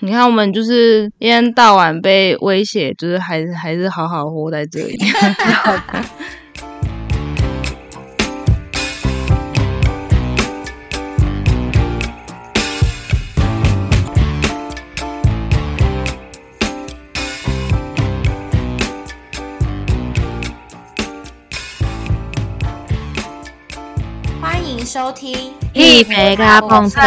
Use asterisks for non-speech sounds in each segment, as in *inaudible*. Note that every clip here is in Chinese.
你看，我们就是一天到晚被威胁，就是还是还是好好活在这里。*laughs* 欢迎收听一杯咖碰脆，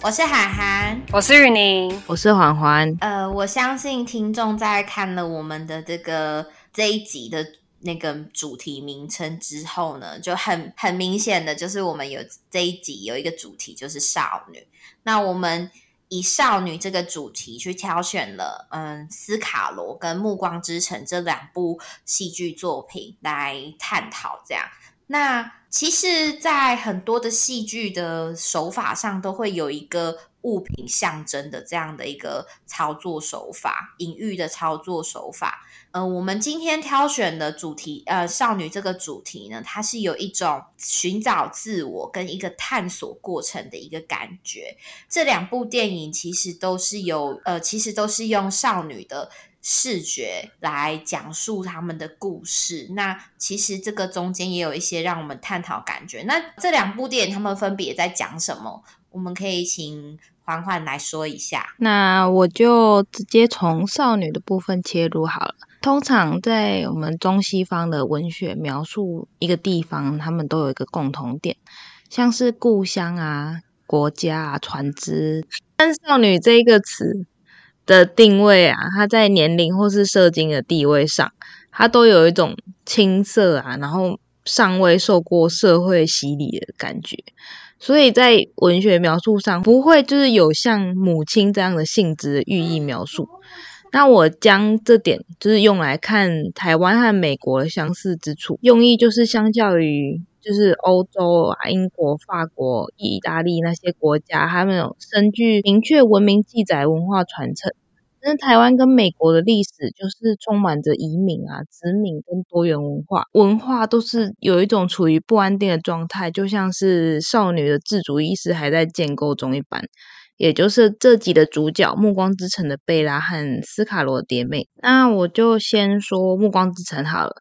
我是涵涵。我是雨宁，我是环环。呃，我相信听众在看了我们的这个这一集的那个主题名称之后呢，就很很明显的就是我们有这一集有一个主题就是少女。那我们以少女这个主题去挑选了，嗯，斯卡罗跟暮光之城这两部戏剧作品来探讨这样。那其实，在很多的戏剧的手法上，都会有一个物品象征的这样的一个操作手法，隐喻的操作手法。呃，我们今天挑选的主题，呃，少女这个主题呢，它是有一种寻找自我跟一个探索过程的一个感觉。这两部电影其实都是有，呃，其实都是用少女的。视觉来讲述他们的故事，那其实这个中间也有一些让我们探讨感觉。那这两部电影他们分别在讲什么？我们可以请环环来说一下。那我就直接从少女的部分切入好了。通常在我们中西方的文学描述一个地方，他们都有一个共同点，像是故乡啊、国家啊、船只。但少女这一个词。的定位啊，他在年龄或是社经的地位上，他都有一种青涩啊，然后尚未受过社会洗礼的感觉，所以在文学描述上不会就是有像母亲这样的性质的寓意描述。那我将这点就是用来看台湾和美国的相似之处，用意就是相较于就是欧洲啊、英国、法国、意大利那些国家，他们有深具明确文明记载、文化传承。那台湾跟美国的历史就是充满着移民啊、殖民跟多元文化，文化都是有一种处于不安定的状态，就像是少女的自主意识还在建构中一般。也就是这集的主角《暮光之城》的贝拉和斯卡罗蝶妹。那我就先说《暮光之城》好了。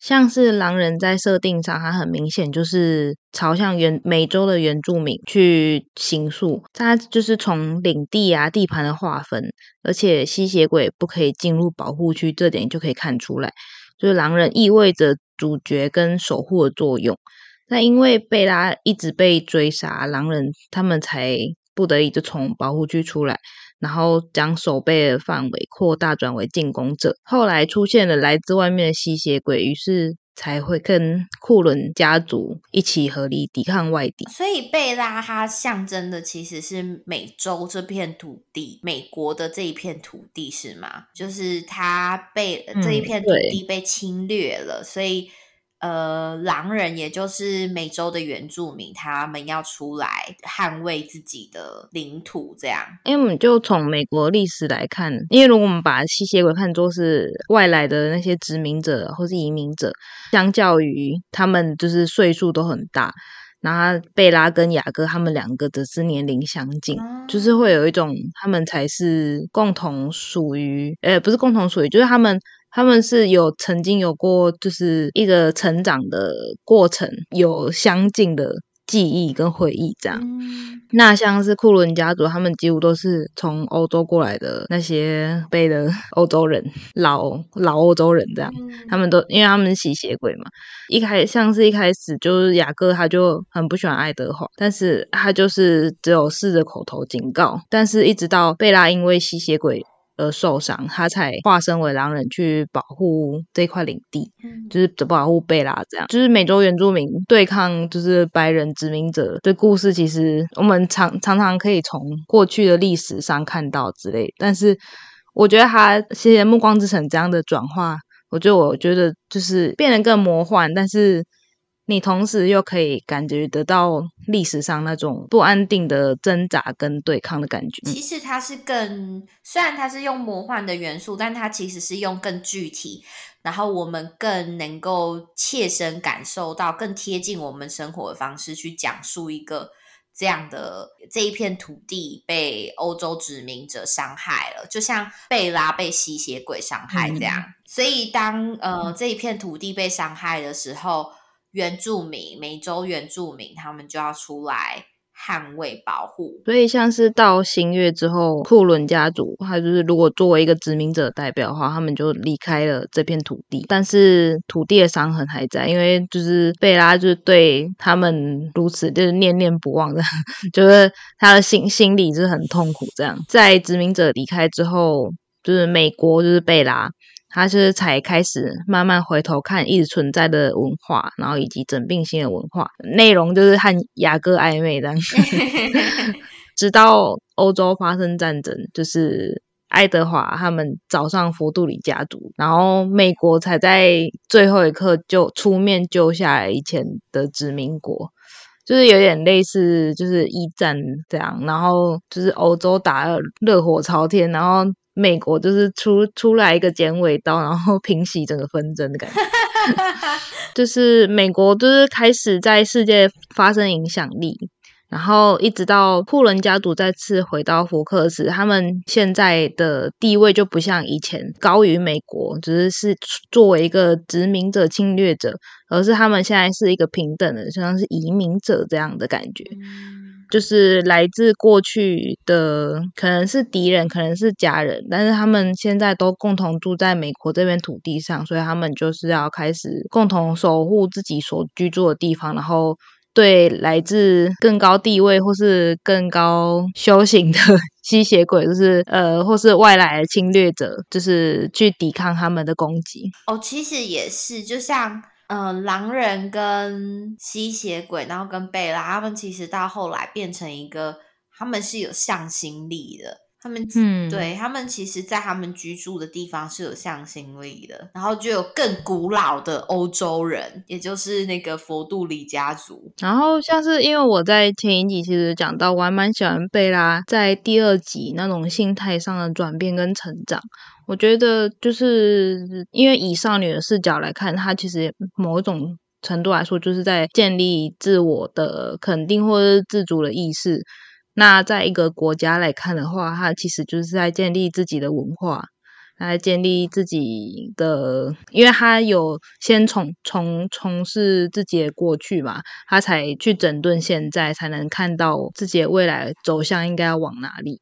像是狼人在设定上，它很明显就是朝向原美洲的原住民去行诉，它就是从领地啊地盘的划分，而且吸血鬼不可以进入保护区，这点就可以看出来，就是狼人意味着主角跟守护的作用。那因为贝拉一直被追杀，狼人他们才不得已就从保护区出来。然后将守备的范围扩大，转为进攻者。后来出现了来自外面的吸血鬼，于是才会跟库伦家族一起合力抵抗外敌。所以贝拉它象征的其实是美洲这片土地，美国的这一片土地是吗？就是它被这一片土地被侵略了，所以。呃，狼人也就是美洲的原住民，他们要出来捍卫自己的领土，这样。因为我们就从美国历史来看，因为如果我们把吸血鬼看作是外来的那些殖民者或是移民者，相较于他们就是岁数都很大，然后贝拉跟雅各他们两个的是年龄相近，就是会有一种他们才是共同属于，呃，不是共同属于，就是他们。他们是有曾经有过，就是一个成长的过程，有相近的记忆跟回忆这样。那像是库伦家族，他们几乎都是从欧洲过来的那些背的 *laughs* 欧洲人，老老欧洲人这样。他们都因为他们是吸血鬼嘛，一开像是一开始就是雅各他就很不喜欢爱德华，但是他就是只有试着口头警告，但是一直到贝拉因为吸血鬼。而受伤，他才化身为狼人去保护这块领地，就是保护贝拉。这样就是美洲原住民对抗就是白人殖民者的故事。其实我们常常常可以从过去的历史上看到之类。但是我觉得他谢谢暮光之城这样的转化，我觉得我觉得就是变得更魔幻，但是。你同时又可以感觉得到历史上那种不安定的挣扎跟对抗的感觉。其实它是更，虽然它是用魔幻的元素，但它其实是用更具体，然后我们更能够切身感受到、更贴近我们生活的方式去讲述一个这样的这一片土地被欧洲殖民者伤害了，就像贝拉被吸血鬼伤害这样。所以当呃这一片土地被伤害的时候，原住民、美洲原住民他们就要出来。捍卫保护，所以像是到新月之后，库伦家族他就是如果作为一个殖民者代表的话，他们就离开了这片土地，但是土地的伤痕还在，因为就是贝拉就是对他们如此就是念念不忘的，*laughs* 就是他的心心里就是很痛苦。这样在殖民者离开之后，就是美国就是贝拉。他是才开始慢慢回头看一直存在的文化，然后以及整并性的文化内容，就是和雅各暧昧的。*laughs* 直到欧洲发生战争，就是爱德华他们找上佛杜里家族，然后美国才在最后一刻就出面救下来以前的殖民国，就是有点类似就是一战这样，然后就是欧洲打的热火朝天，然后。美国就是出出来一个剪尾刀，然后 *laughs* 平息整个纷争的感觉。就是美国就是开始在世界发生影响力，然后一直到库伦家族再次回到福克斯，他们现在的地位就不像以前高于美国，只是是作为一个殖民者、侵略者，而是他们现在是一个平等的，像是移民者这样的感觉。就是来自过去的，可能是敌人，可能是家人，但是他们现在都共同住在美国这片土地上，所以他们就是要开始共同守护自己所居住的地方，然后对来自更高地位或是更高修行的 *laughs* 吸血鬼，就是呃，或是外来的侵略者，就是去抵抗他们的攻击。哦，其实也是，就像。嗯，狼人跟吸血鬼，然后跟贝拉，他们其实到后来变成一个，他们是有向心力的。他们，嗯，对他们，其实，在他们居住的地方是有向心力的。然后就有更古老的欧洲人，也就是那个佛杜里家族。然后像是因为我在前一集其实讲到，我还蛮喜欢贝拉在第二集那种心态上的转变跟成长。我觉得就是因为以少女的视角来看，她其实某种程度来说，就是在建立自我的肯定或者自主的意识。那在一个国家来看的话，它其实就是在建立自己的文化，来建立自己的，因为他有先从从从事自己的过去嘛，他才去整顿现在，才能看到自己的未来走向应该要往哪里，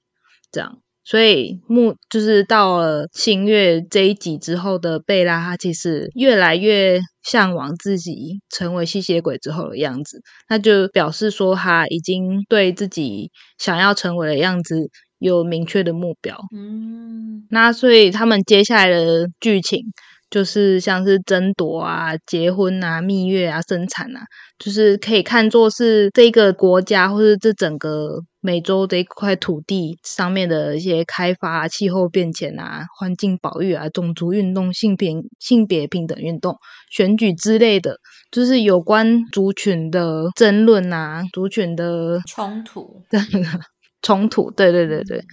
这样。所以，目就是到了星月这一集之后的贝拉，他其实越来越向往自己成为吸血鬼之后的样子。那就表示说，他已经对自己想要成为的样子有明确的目标。嗯，那所以他们接下来的剧情。就是像是争夺啊、结婚啊、蜜月啊、生产啊，就是可以看作是这个国家或者这整个美洲这一块土地上面的一些开发、气候变迁啊、环境保育啊、种族运动、性平性别平等运动、选举之类的，就是有关族群的争论啊、族群的冲突、*laughs* 冲突，对对对对。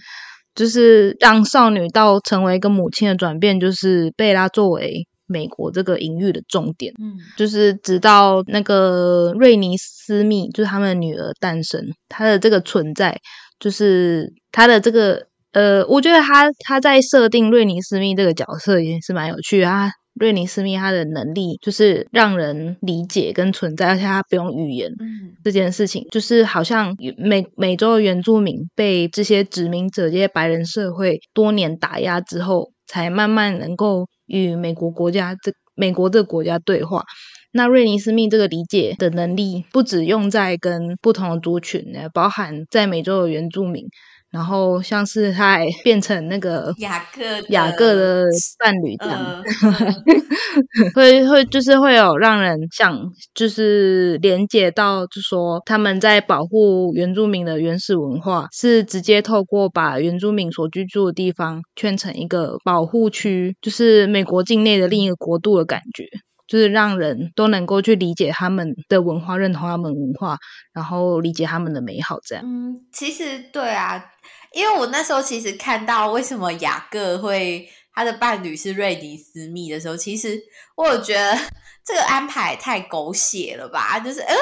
就是让少女到成为一个母亲的转变，就是贝拉作为美国这个隐喻的重点。嗯，就是直到那个瑞尼斯密，就是他们的女儿诞生，她的这个存在，就是她的这个呃，我觉得她她在设定瑞尼斯密这个角色也是蛮有趣啊。瑞尼斯密他的能力就是让人理解跟存在，而且他不用语言。嗯，这件事情就是好像美美洲的原住民被这些殖民者、这些白人社会多年打压之后，才慢慢能够与美国国家这美国这个国家对话。那瑞尼斯密这个理解的能力，不止用在跟不同的族群，包含在美洲的原住民。然后像是他还变成那个雅各雅各的伴侣这样，*laughs* 会会就是会有让人想就是连接到，就说他们在保护原住民的原始文化，是直接透过把原住民所居住的地方圈成一个保护区，就是美国境内的另一个国度的感觉。就是让人都能够去理解他们的文化，认同他们文化，然后理解他们的美好，这样。嗯，其实对啊，因为我那时候其实看到为什么雅各会他的伴侣是瑞迪斯密的时候，其实我有觉得 *laughs* 这个安排太狗血了吧？就是，呃，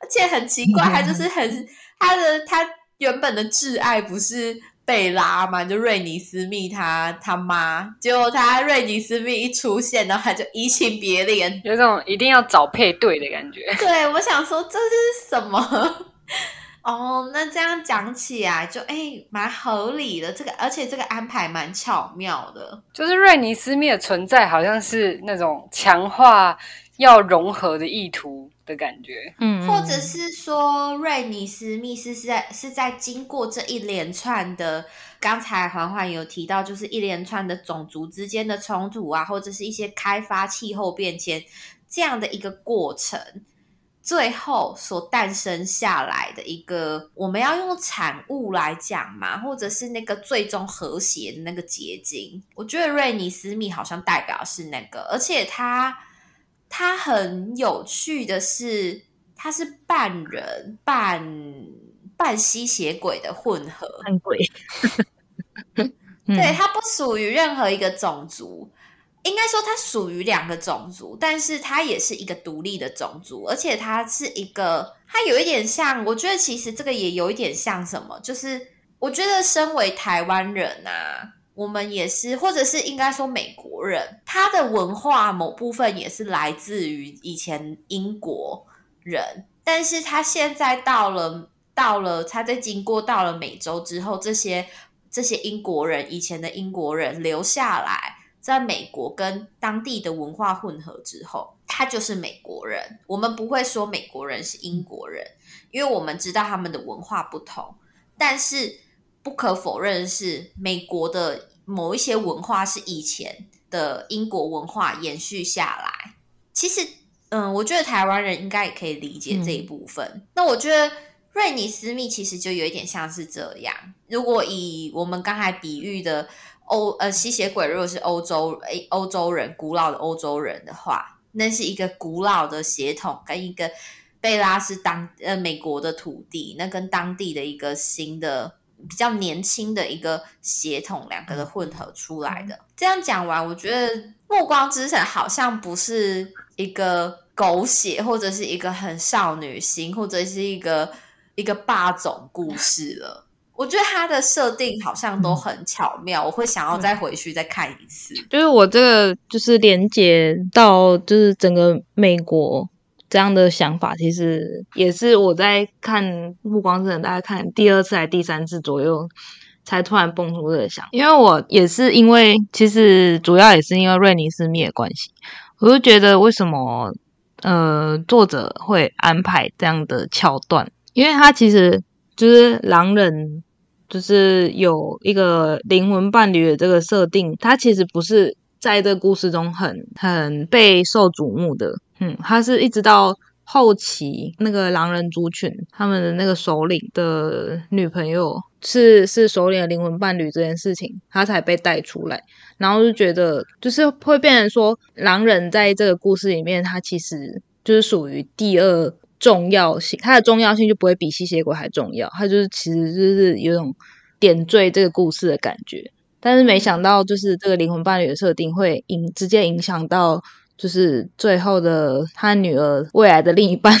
而且很奇怪，他就是很他的他原本的挚爱不是贝拉嘛？就瑞尼斯密他他妈，结果他瑞尼斯密一出现，然后他就移情别恋，有种一定要找配对的感觉。对，我想说这是什么？*laughs* 哦，那这样讲起来就哎，蛮合理的。这个而且这个安排蛮巧妙的，就是瑞尼斯密的存在好像是那种强化要融合的意图的感觉，嗯，或者是说瑞尼斯密斯是在是在经过这一连串的，刚才环环有提到，就是一连串的种族之间的冲突啊，或者是一些开发气候变迁这样的一个过程。最后所诞生下来的一个，我们要用产物来讲嘛，或者是那个最终和谐的那个结晶。我觉得瑞尼斯密好像代表是那个，而且他他很有趣的是，他是半人半半吸血鬼的混合，半鬼，*laughs* 对他不属于任何一个种族。应该说，它属于两个种族，但是它也是一个独立的种族，而且它是一个，它有一点像，我觉得其实这个也有一点像什么，就是我觉得身为台湾人啊，我们也是，或者是应该说美国人，他的文化某部分也是来自于以前英国人，但是他现在到了到了，他在经过到了美洲之后，这些这些英国人以前的英国人留下来。在美国跟当地的文化混合之后，他就是美国人。我们不会说美国人是英国人，因为我们知道他们的文化不同。但是不可否认是，美国的某一些文化是以前的英国文化延续下来。其实，嗯，我觉得台湾人应该也可以理解这一部分。那我觉得瑞尼斯密其实就有一点像是这样。如果以我们刚才比喻的。欧呃吸血鬼如果是欧洲诶欧洲人古老的欧洲人的话，那是一个古老的血统跟一个贝拉是当呃美国的土地，那跟当地的一个新的比较年轻的一个血统两个的混合出来的。这样讲完，我觉得《暮光之城》好像不是一个狗血或者是一个很少女心或者是一个一个霸总故事了。*laughs* 我觉得它的设定好像都很巧妙，我会想要再回去再看一次。就是我这个就是连接到就是整个美国这样的想法，其实也是我在看《暮光之城》大概看第二次还第三次左右，才突然蹦出这个想。因为我也是因为其实主要也是因为瑞尼斯密的关系，我就觉得为什么呃作者会安排这样的桥段，因为他其实就是狼人。就是有一个灵魂伴侣的这个设定，他其实不是在这个故事中很很被受瞩目的。嗯，他是一直到后期那个狼人族群他们的那个首领的女朋友是是首领的灵魂伴侣这件事情，他才被带出来。然后就觉得就是会变成说，狼人在这个故事里面，他其实就是属于第二。重要性，它的重要性就不会比吸血鬼还重要。它就是其实就是有种点缀这个故事的感觉。但是没想到，就是这个灵魂伴侣的设定会影直接影响到，就是最后的他女儿未来的另一半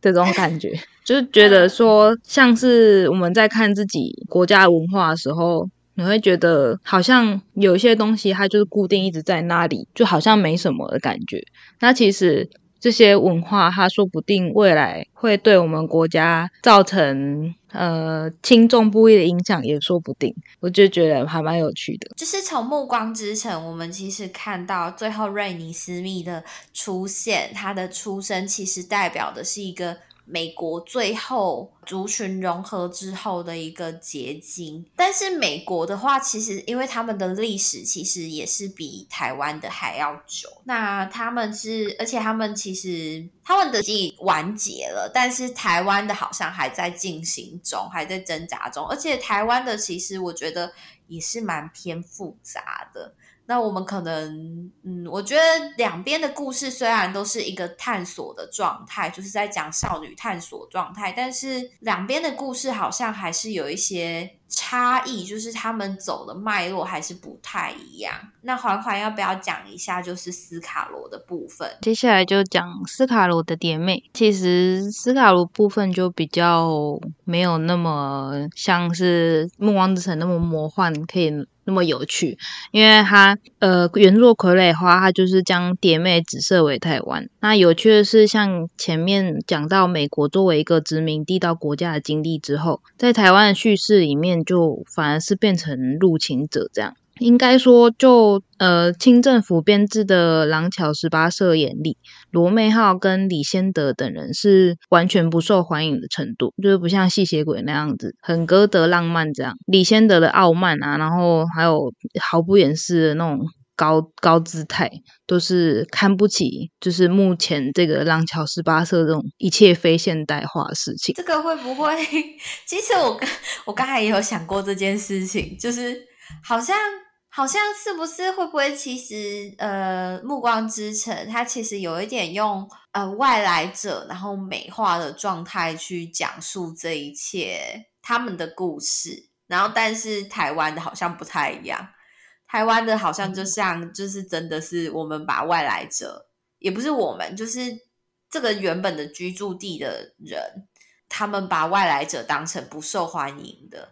这种感觉。*laughs* 就是觉得说，像是我们在看自己国家文化的时候，你会觉得好像有一些东西它就是固定一直在那里，就好像没什么的感觉。那其实。这些文化，它说不定未来会对我们国家造成呃轻重不一的影响，也说不定。我就觉得还蛮有趣的。就是从《暮光之城》，我们其实看到最后瑞尼斯密的出现，他的出生其实代表的是一个。美国最后族群融合之后的一个结晶，但是美国的话，其实因为他们的历史其实也是比台湾的还要久。那他们是，而且他们其实他们的记完结了，但是台湾的好像还在进行中，还在挣扎中。而且台湾的其实我觉得也是蛮偏复杂的。那我们可能，嗯，我觉得两边的故事虽然都是一个探索的状态，就是在讲少女探索状态，但是两边的故事好像还是有一些差异，就是他们走的脉络还是不太一样。那环环要不要讲一下，就是斯卡罗的部分？接下来就讲斯卡罗的蝶妹。其实斯卡罗部分就比较没有那么像是《暮光之城》那么魔幻，可以。那么有趣，因为它呃原作傀儡花，它就是将蝶妹紫色为台湾。那有趣的是，像前面讲到美国作为一个殖民地到国家的经历之后，在台湾的叙事里面，就反而是变成入侵者这样。应该说，就呃，清政府编制的廊桥十八社眼里，罗妹号跟李先德等人是完全不受欢迎的程度，就是不像吸血鬼那样子很歌德浪漫这样。李先德的傲慢啊，然后还有毫不掩饰的那种高高姿态，都是看不起，就是目前这个廊桥十八社这种一切非现代化的事情。这个会不会？*laughs* 其实我刚我刚才也有想过这件事情，就是好像。好像是不是会不会其实呃，《暮光之城》它其实有一点用呃外来者然后美化的状态去讲述这一切他们的故事，然后但是台湾的好像不太一样，台湾的好像就像就是真的是我们把外来者也不是我们，就是这个原本的居住地的人，他们把外来者当成不受欢迎的。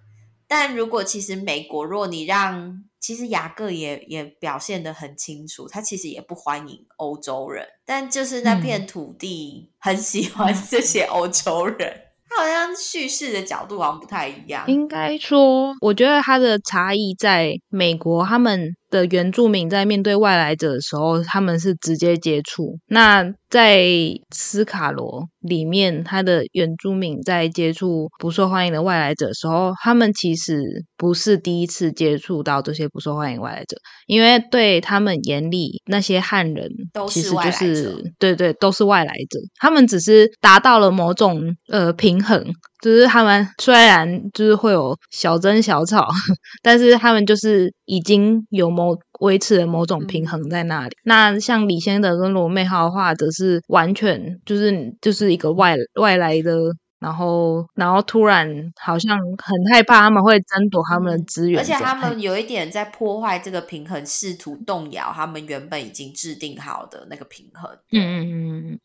但如果其实美国，若你让其实雅各也也表现的很清楚，他其实也不欢迎欧洲人，但就是那片土地很喜欢这些欧洲人。他好像叙事的角度好像不太一样。应该说，我觉得他的差异在美国，他们。的原住民在面对外来者的时候，他们是直接接触。那在斯卡罗里面，他的原住民在接触不受欢迎的外来者的时候，他们其实不是第一次接触到这些不受欢迎外来者，因为对他们眼里那些汉人其实就是对对都是外来者，他们只是达到了某种呃平衡，就是他们虽然就是会有小争小吵，*laughs* 但是他们就是已经有某。维持了某种平衡在那里。那像李先德跟罗妹号的话，则是完全就是就是一个外外来的，然后然后突然好像很害怕他们会争夺他们的资源，而且他们有一点在破坏这个平衡，试图动摇他们原本已经制定好的那个平衡。嗯嗯嗯嗯，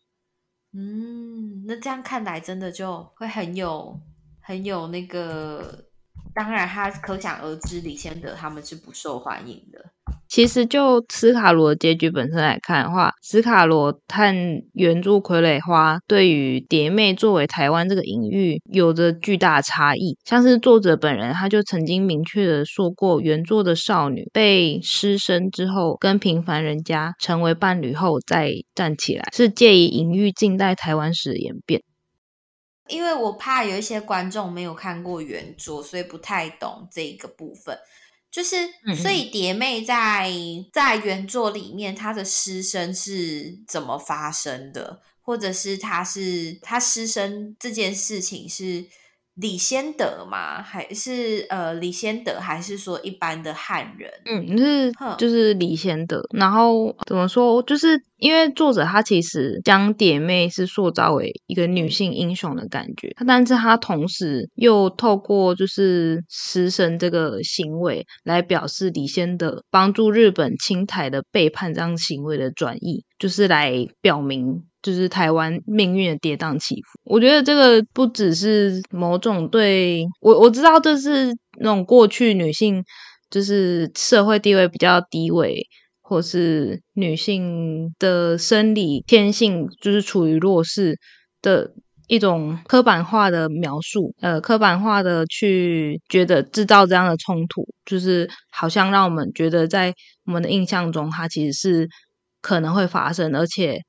嗯那这样看来真的就会很有很有那个。当然，他可想而知，李先德他们是不受欢迎的。其实，就斯卡罗结局本身来看的话，斯卡罗和原著傀儡花对于蝶妹作为台湾这个隐喻有着巨大差异。像是作者本人，他就曾经明确的说过，原作的少女被失身之后，跟平凡人家成为伴侣后再站起来，是介于隐喻近代台湾史的演变。因为我怕有一些观众没有看过原作，所以不太懂这个部分。就是，所以蝶妹在在原作里面，她的失身是怎么发生的，或者是她是她失身这件事情是。李先德吗？还是呃，李先德，还是说一般的汉人？嗯，是就是李先德。然后怎么说？就是因为作者他其实将蝶妹是塑造为一个女性英雄的感觉，但是他同时又透过就是失身这个行为来表示李先德帮助日本清台的背叛这样行为的转移，就是来表明。就是台湾命运的跌宕起伏，我觉得这个不只是某种对我我知道这是那种过去女性就是社会地位比较低微，或是女性的生理天性就是处于弱势的一种刻板化的描述，呃，刻板化的去觉得制造这样的冲突，就是好像让我们觉得在我们的印象中，它其实是可能会发生，而且。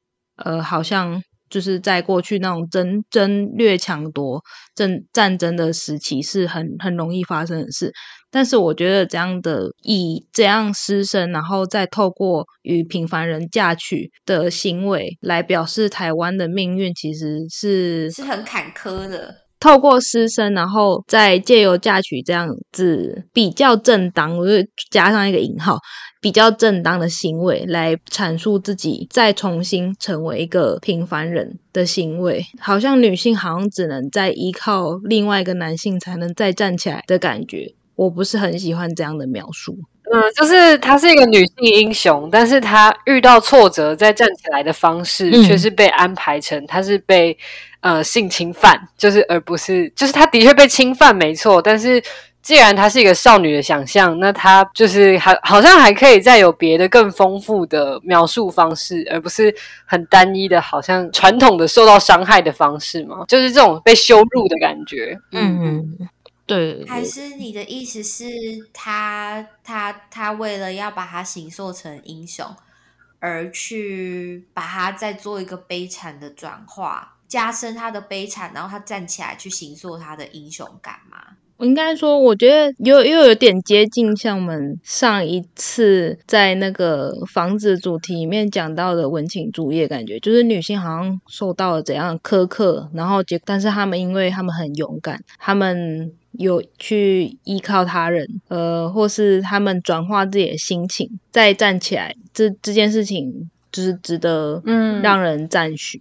呃，好像就是在过去那种争争掠抢夺战战争的时期，是很很容易发生的事。但是我觉得这样的以这样失身，然后再透过与平凡人嫁娶的行为来表示台湾的命运，其实是是很坎坷的。透过师生，然后再借由嫁娶这样子比较正当，我就加上一个引号，比较正当的行为来阐述自己，再重新成为一个平凡人的行为，好像女性好像只能再依靠另外一个男性才能再站起来的感觉，我不是很喜欢这样的描述。嗯，就是她是一个女性英雄，但是她遇到挫折再站起来的方式，却是被安排成她是被呃性侵犯，就是而不是，就是她的确被侵犯没错，但是既然她是一个少女的想象，那她就是还好像还可以再有别的更丰富的描述方式，而不是很单一的，好像传统的受到伤害的方式嘛，就是这种被羞辱的感觉。嗯。对，还是你的意思是，他他他为了要把他形塑成英雄，而去把他再做一个悲惨的转化，加深他的悲惨，然后他站起来去形塑他的英雄感吗？我应该说，我觉得又又有点接近像我们上一次在那个房子主题里面讲到的文情主义，感觉就是女性好像受到了怎样苛刻，然后结，但是他们因为他们很勇敢，他们有去依靠他人，呃，或是他们转化自己的心情再站起来，这这件事情就是值得嗯让人赞许。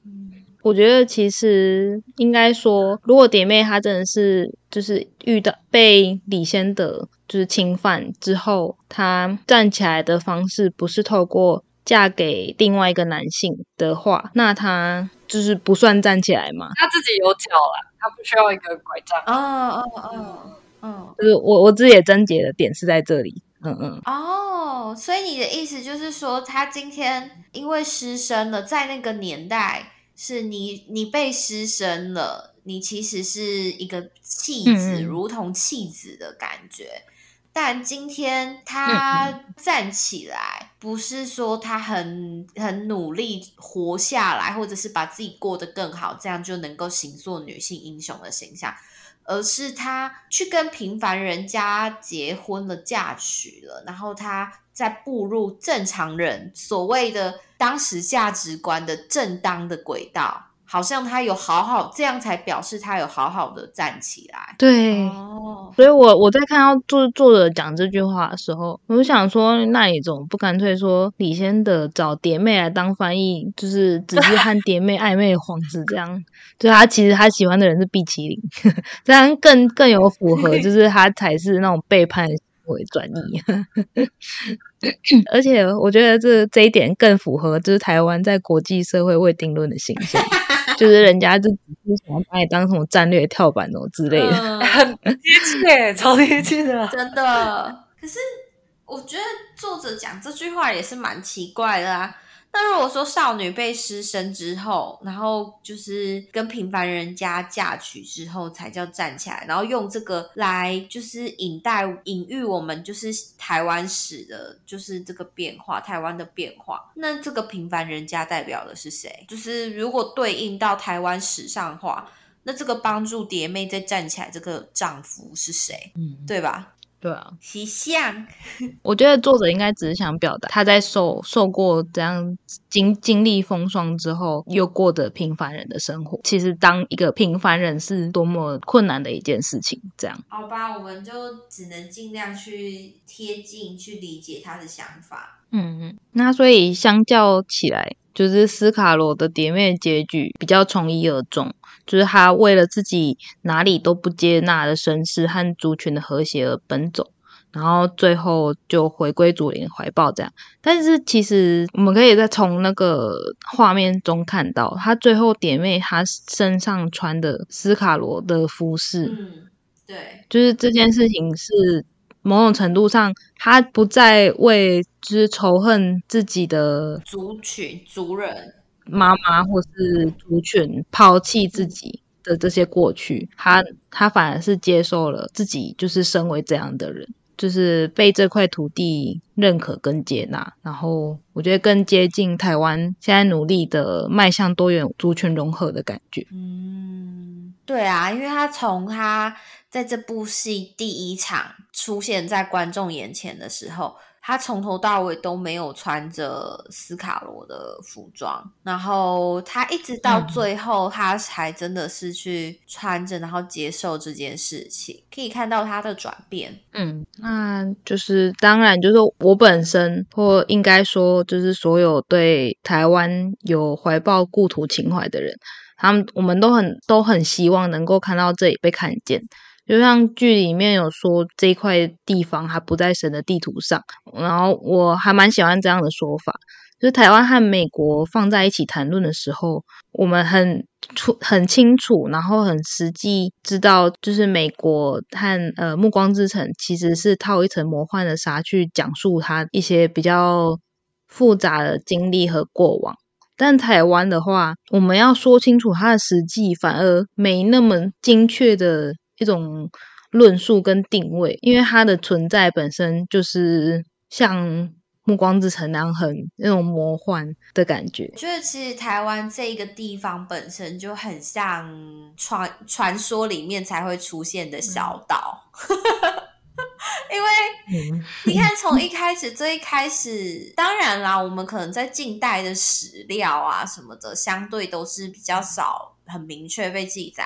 我觉得其实应该说，如果蝶妹她真的是就是遇到被李先德就是侵犯之后，她站起来的方式不是透过嫁给另外一个男性的话，那她就是不算站起来嘛？她自己有脚了，她不需要一个拐杖。哦哦哦哦，就是我我自己也贞洁的点是在这里。嗯嗯。哦，所以你的意思就是说，她今天因为失身了，在那个年代。是你，你被失身了，你其实是一个弃子，如同弃子的感觉。但今天他站起来，不是说他很很努力活下来，或者是把自己过得更好，这样就能够行塑女性英雄的形象，而是他去跟平凡人家结婚了，嫁娶了，然后他再步入正常人所谓的。当时价值观的正当的轨道，好像他有好好这样才表示他有好好的站起来。对，哦，所以我我在看到作作者讲这句话的时候，我就想说，那你怎么不干脆说李先德找蝶妹来当翻译，就是只是和蝶妹暧昧的皇子这样？*laughs* 就他其实他喜欢的人是碧麒麟，*laughs* 这样更更有符合，就是他 *laughs* 才是那种背叛。为转移，*laughs* 而且我觉得这这一点更符合就是台湾在国际社会未定论的形象，*laughs* 就是人家就只是想要把你当什么战略跳板哦之类的，很贴切，超贴切的，真的。可是我觉得作者讲这句话也是蛮奇怪的啊。那如果说少女被失身之后，然后就是跟平凡人家嫁娶之后才叫站起来，然后用这个来就是引带隐喻我们就是台湾史的，就是这个变化，台湾的变化。那这个平凡人家代表的是谁？就是如果对应到台湾史上话，那这个帮助蝶妹再站起来这个丈夫是谁？嗯，对吧？对啊，习相。*laughs* 我觉得作者应该只是想表达他在受受过这样经经历风霜之后，又过着平凡人的生活。其实当一个平凡人是多么困难的一件事情。这样，好吧，我们就只能尽量去贴近、去理解他的想法。嗯嗯，那所以相较起来，就是斯卡罗的蝶妹结局比较从一而终。就是他为了自己哪里都不接纳的身世和族群的和谐而奔走，然后最后就回归祖灵怀抱这样。但是其实我们可以再从那个画面中看到，他最后点妹他身上穿的斯卡罗的服饰，嗯，对，就是这件事情是某种程度上，他不再为就是仇恨自己的族群族人。妈妈或是族群抛弃自己的这些过去，他他反而是接受了自己就是身为这样的人，就是被这块土地认可跟接纳，然后我觉得更接近台湾现在努力的迈向多元族群融合的感觉。嗯，对啊，因为他从他在这部戏第一场出现在观众眼前的时候。他从头到尾都没有穿着斯卡罗的服装，然后他一直到最后，他才真的是去穿着，然后接受这件事情，可以看到他的转变。嗯，那就是当然，就是我本身，或应该说，就是所有对台湾有怀抱故土情怀的人，他们我们都很都很希望能够看到这里被看见。就像剧里面有说，这块地方还不在神的地图上，然后我还蛮喜欢这样的说法。就是台湾和美国放在一起谈论的时候，我们很出很清楚，然后很实际知道，就是美国和呃《暮光之城》其实是套一层魔幻的纱去讲述它一些比较复杂的经历和过往。但台湾的话，我们要说清楚它的实际，反而没那么精确的。一种论述跟定位，因为它的存在本身就是像《暮光之城》那样很那种魔幻的感觉。就是其实台湾这一个地方本身就很像传传说里面才会出现的小岛，*laughs* 因为你看从一开始最一开始，当然啦，我们可能在近代的史料啊什么的，相对都是比较少很明确被记载。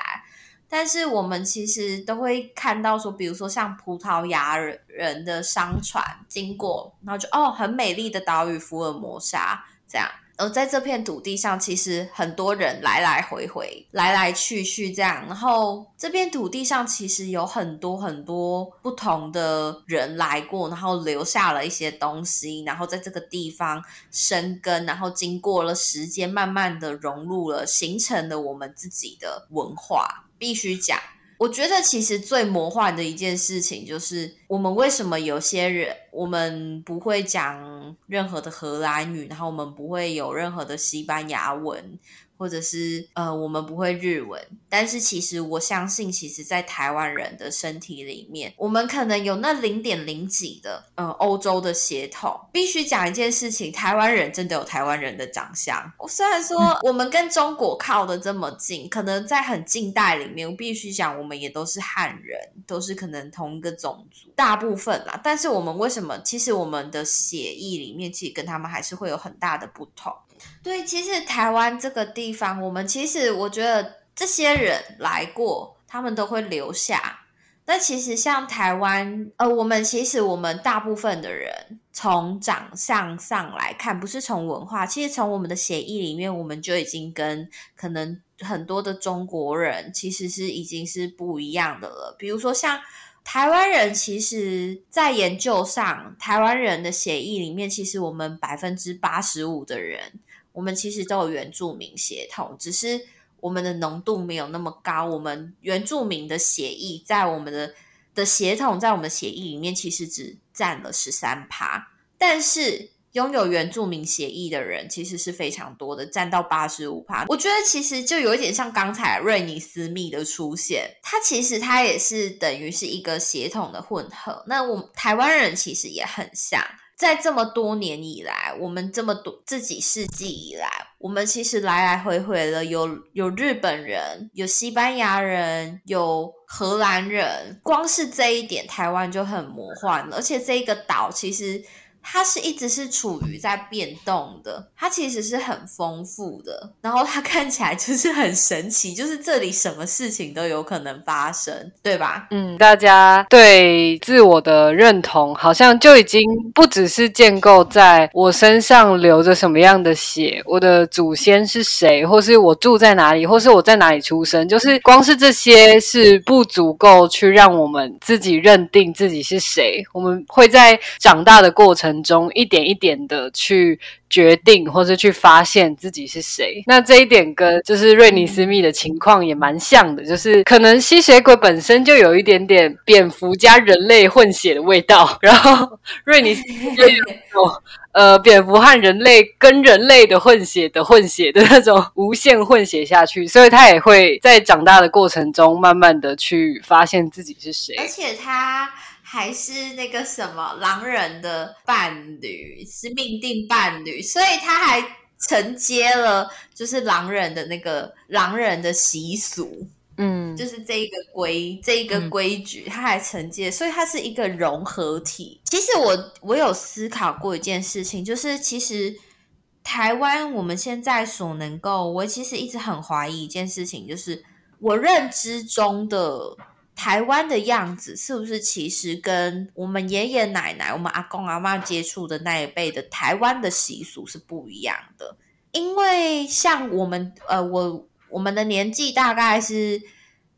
但是我们其实都会看到说，比如说像葡萄牙人的商船经过，然后就哦，很美丽的岛屿福尔摩沙这样。而在这片土地上，其实很多人来来回回、来来去去这样。然后这片土地上其实有很多很多不同的人来过，然后留下了一些东西，然后在这个地方生根，然后经过了时间，慢慢的融入了，形成了我们自己的文化。必须讲，我觉得其实最魔幻的一件事情就是，我们为什么有些人我们不会讲任何的荷兰语，然后我们不会有任何的西班牙文。或者是呃，我们不会日文，但是其实我相信，其实，在台湾人的身体里面，我们可能有那零点零几的呃欧洲的血统。必须讲一件事情，台湾人真的有台湾人的长相。我虽然说我们跟中国靠的这么近，可能在很近代里面，我必须讲，我们也都是汉人，都是可能同一个种族，大部分啦。但是我们为什么？其实我们的血液里面，其实跟他们还是会有很大的不同。对，其实台湾这个地方，我们其实我觉得这些人来过，他们都会留下。那其实像台湾，呃，我们其实我们大部分的人从长相上来看，不是从文化，其实从我们的协议里面，我们就已经跟可能很多的中国人其实是已经是不一样的了。比如说像台湾人，其实在研究上，台湾人的协议里面，其实我们百分之八十五的人。我们其实都有原住民血统，只是我们的浓度没有那么高。我们原住民的血液在我们的的血统在我们血液里面其实只占了十三趴，但是拥有原住民血液的人其实是非常多的，占到八十五趴。我觉得其实就有一点像刚才瑞尼斯密的出现，它其实它也是等于是一个血统的混合。那我台湾人其实也很像。在这么多年以来，我们这么多这几世纪以来，我们其实来来回回了，有有日本人，有西班牙人，有荷兰人。光是这一点，台湾就很魔幻了。而且这个岛其实。它是一直是处于在变动的，它其实是很丰富的，然后它看起来就是很神奇，就是这里什么事情都有可能发生，对吧？嗯，大家对自我的认同好像就已经不只是建构在我身上流着什么样的血，我的祖先是谁，或是我住在哪里，或是我在哪里出生，就是光是这些是不足够去让我们自己认定自己是谁。我们会在长大的过程。中一点一点的去决定，或者去发现自己是谁。那这一点跟就是瑞尼斯密的情况也蛮像的，就是可能吸血鬼本身就有一点点蝙蝠加人类混血的味道，然后瑞尼斯就有呃蝙蝠和人类跟人类的混血的混血的那种无限混血下去，所以他也会在长大的过程中慢慢的去发现自己是谁，而且他。还是那个什么狼人的伴侣是命定伴侣，所以他还承接了就是狼人的那个狼人的习俗，嗯，就是这一个规这一个规矩，它还承接，所以它是一个融合体。其实我我有思考过一件事情，就是其实台湾我们现在所能够，我其实一直很怀疑一件事情，就是我认知中的台湾的样子，是不是其实跟我们爷爷奶奶、我们阿公阿妈接触的那一辈的台湾的习俗是不一样的？因为像我们呃，我。我们的年纪大概是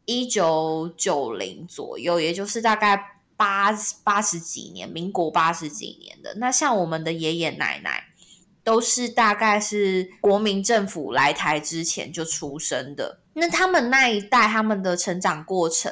一九九零左右，也就是大概八八十几年，民国八十几年的。那像我们的爷爷奶奶，都是大概是国民政府来台之前就出生的。那他们那一代，他们的成长过程，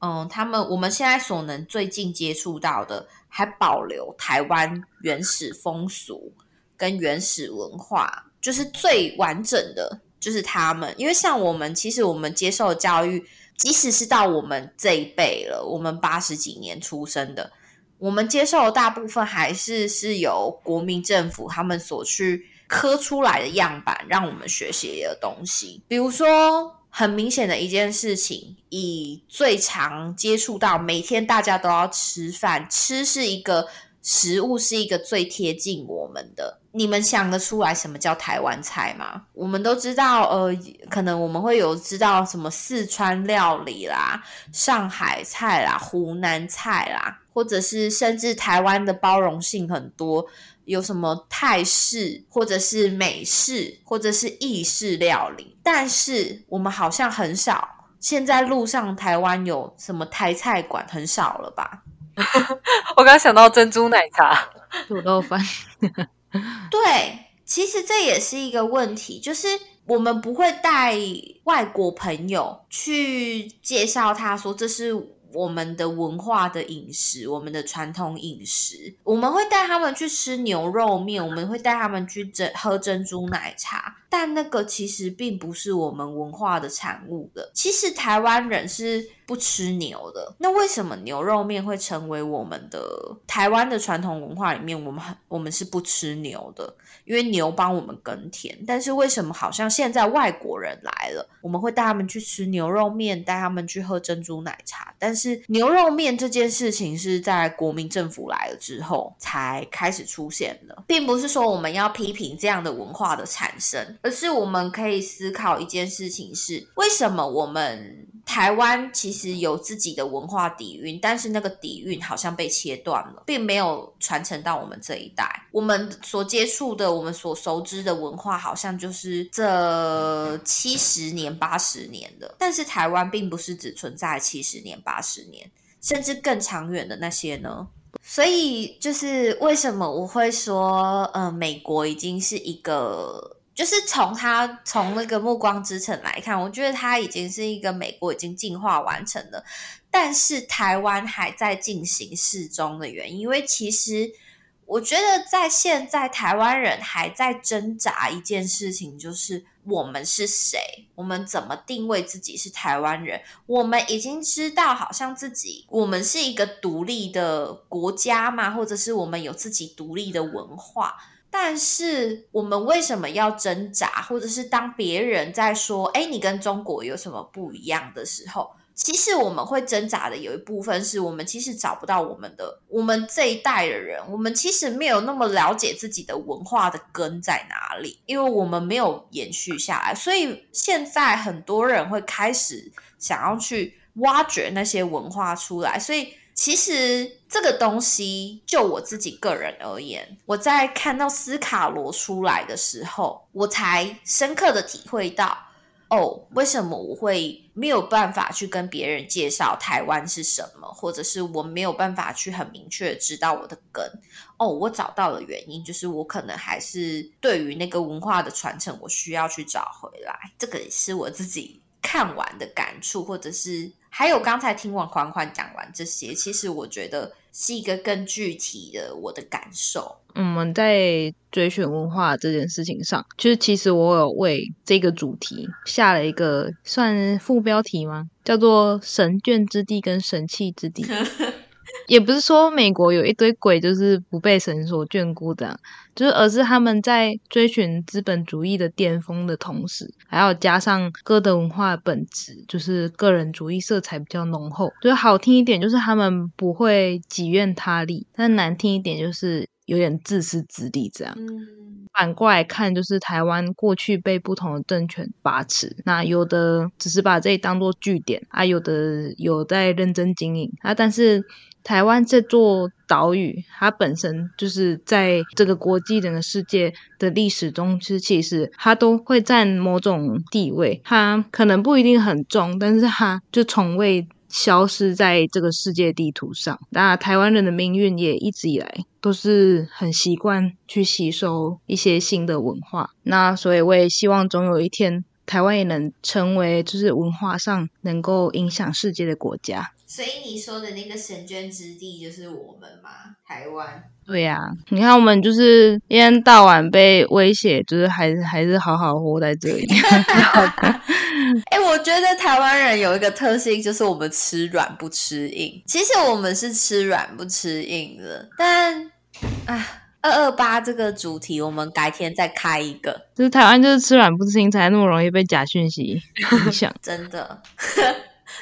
嗯，他们我们现在所能最近接触到的，还保留台湾原始风俗跟原始文化，就是最完整的。就是他们，因为像我们，其实我们接受教育，即使是到我们这一辈了，我们八十几年出生的，我们接受的大部分还是是由国民政府他们所去刻出来的样板，让我们学习的东西。比如说，很明显的一件事情，以最常接触到，每天大家都要吃饭，吃是一个食物，是一个最贴近我们的。你们想得出来什么叫台湾菜吗？我们都知道，呃，可能我们会有知道什么四川料理啦、上海菜啦、湖南菜啦，或者是甚至台湾的包容性很多，有什么泰式或者是美式或者是意式料理。但是我们好像很少，现在路上台湾有什么台菜馆很少了吧？我刚想到珍珠奶茶、*laughs* 土豆饭。对，其实这也是一个问题，就是我们不会带外国朋友去介绍，他说这是。我们的文化的饮食，我们的传统饮食，我们会带他们去吃牛肉面，我们会带他们去珍喝珍珠奶茶，但那个其实并不是我们文化的产物的。其实台湾人是不吃牛的，那为什么牛肉面会成为我们的台湾的传统文化里面？我们很我们是不吃牛的，因为牛帮我们耕田。但是为什么好像现在外国人来了，我们会带他们去吃牛肉面，带他们去喝珍珠奶茶，但是。牛肉面这件事情是在国民政府来了之后才开始出现的，并不是说我们要批评这样的文化的产生，而是我们可以思考一件事情：是为什么我们台湾其实有自己的文化底蕴，但是那个底蕴好像被切断了，并没有传承到我们这一代。我们所接触的、我们所熟知的文化，好像就是这七十年、八十年的，但是台湾并不是只存在七十年、八十。年甚至更长远的那些呢？所以就是为什么我会说，呃，美国已经是一个，就是从他从那个暮光之城来看，我觉得他已经是一个美国已经进化完成了，但是台湾还在进行适中的原因，因为其实。我觉得在现在，台湾人还在挣扎一件事情，就是我们是谁，我们怎么定位自己是台湾人？我们已经知道，好像自己我们是一个独立的国家嘛，或者是我们有自己独立的文化，但是我们为什么要挣扎？或者是当别人在说“哎，你跟中国有什么不一样”的时候？其实我们会挣扎的有一部分是我们其实找不到我们的，我们这一代的人，我们其实没有那么了解自己的文化的根在哪里，因为我们没有延续下来，所以现在很多人会开始想要去挖掘那些文化出来。所以其实这个东西，就我自己个人而言，我在看到斯卡罗出来的时候，我才深刻的体会到。哦，为什么我会没有办法去跟别人介绍台湾是什么，或者是我没有办法去很明确知道我的根？哦，我找到了原因，就是我可能还是对于那个文化的传承，我需要去找回来。这个也是我自己看完的感触，或者是还有刚才听完缓缓讲完这些，其实我觉得是一个更具体的我的感受。我们在追寻文化这件事情上，就是其实我有为这个主题下了一个算副标题吗？叫做“神眷之地”跟“神器之地”。*laughs* 也不是说美国有一堆鬼就是不被神所眷顾的，就是而是他们在追寻资本主义的巅峰的同时，还要加上歌德文化的本质，就是个人主义色彩比较浓厚。就是好听一点，就是他们不会己怨他利；但难听一点，就是有点自私自利这样。反过来看，就是台湾过去被不同的政权把持，那有的只是把这里当做据点啊，有的有在认真经营啊。但是台湾这座岛屿，它本身就是在这个国际整个世界的历史中，是其实它都会占某种地位。它可能不一定很重，但是它就从未。消失在这个世界地图上。那台湾人的命运也一直以来都是很习惯去吸收一些新的文化。那所以我也希望总有一天，台湾也能成为就是文化上能够影响世界的国家。所以你说的那个神捐之地就是我们吗？台湾？对呀，你看我们就是一天到晚被威胁，就是还是还是好好活在这里。*laughs* 哎，我觉得台湾人有一个特性，就是我们吃软不吃硬。其实我们是吃软不吃硬的，但啊，二二八这个主题，我们改天再开一个。就是台湾就是吃软不吃硬，才那么容易被假讯息影响。*laughs* 真的。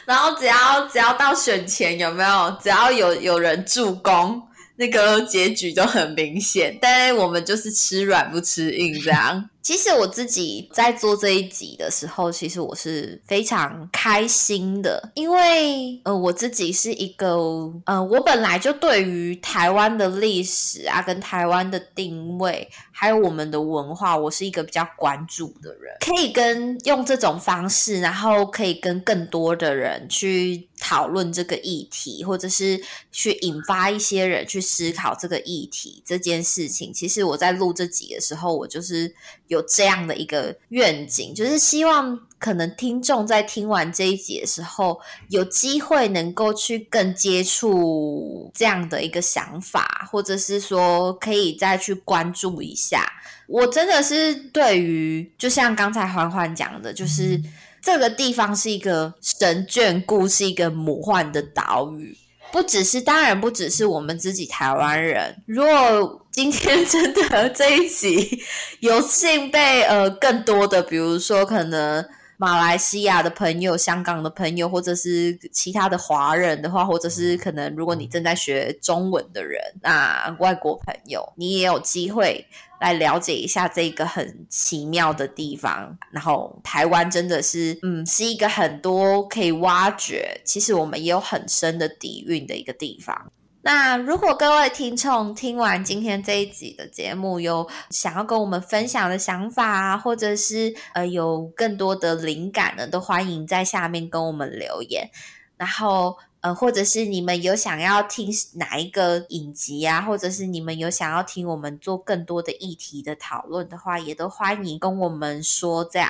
然后只要只要到选前有没有？只要有有人助攻，那个结局就很明显。但是我们就是吃软不吃硬这样。其实我自己在做这一集的时候，其实我是非常开心的，因为呃，我自己是一个呃，我本来就对于台湾的历史啊，跟台湾的定位，还有我们的文化，我是一个比较关注的人，可以跟用这种方式，然后可以跟更多的人去讨论这个议题，或者是去引发一些人去思考这个议题这件事情。其实我在录这集的时候，我就是有。有这样的一个愿景，就是希望可能听众在听完这一集的时候，有机会能够去更接触这样的一个想法，或者是说可以再去关注一下。我真的是对于，就像刚才环环讲的，就是这个地方是一个神眷顾，是一个魔幻的岛屿。不只是，当然不只是我们自己台湾人。如果今天 *laughs* 真的这一集有幸被呃更多的，比如说可能马来西亚的朋友、香港的朋友，或者是其他的华人的话，或者是可能如果你正在学中文的人，那外国朋友，你也有机会。来了解一下这个很奇妙的地方，然后台湾真的是，嗯，是一个很多可以挖掘，其实我们也有很深的底蕴的一个地方。那如果各位听众听完今天这一集的节目，有想要跟我们分享的想法啊，或者是呃有更多的灵感呢，都欢迎在下面跟我们留言，然后。呃，或者是你们有想要听哪一个影集啊，或者是你们有想要听我们做更多的议题的讨论的话，也都欢迎跟我们说。这样，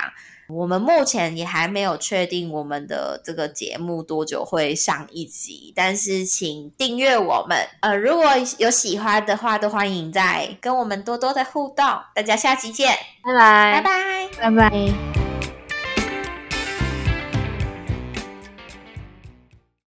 我们目前也还没有确定我们的这个节目多久会上一集，但是请订阅我们。呃，如果有喜欢的话，都欢迎在跟我们多多的互动。大家下期见，拜拜，拜拜，拜拜。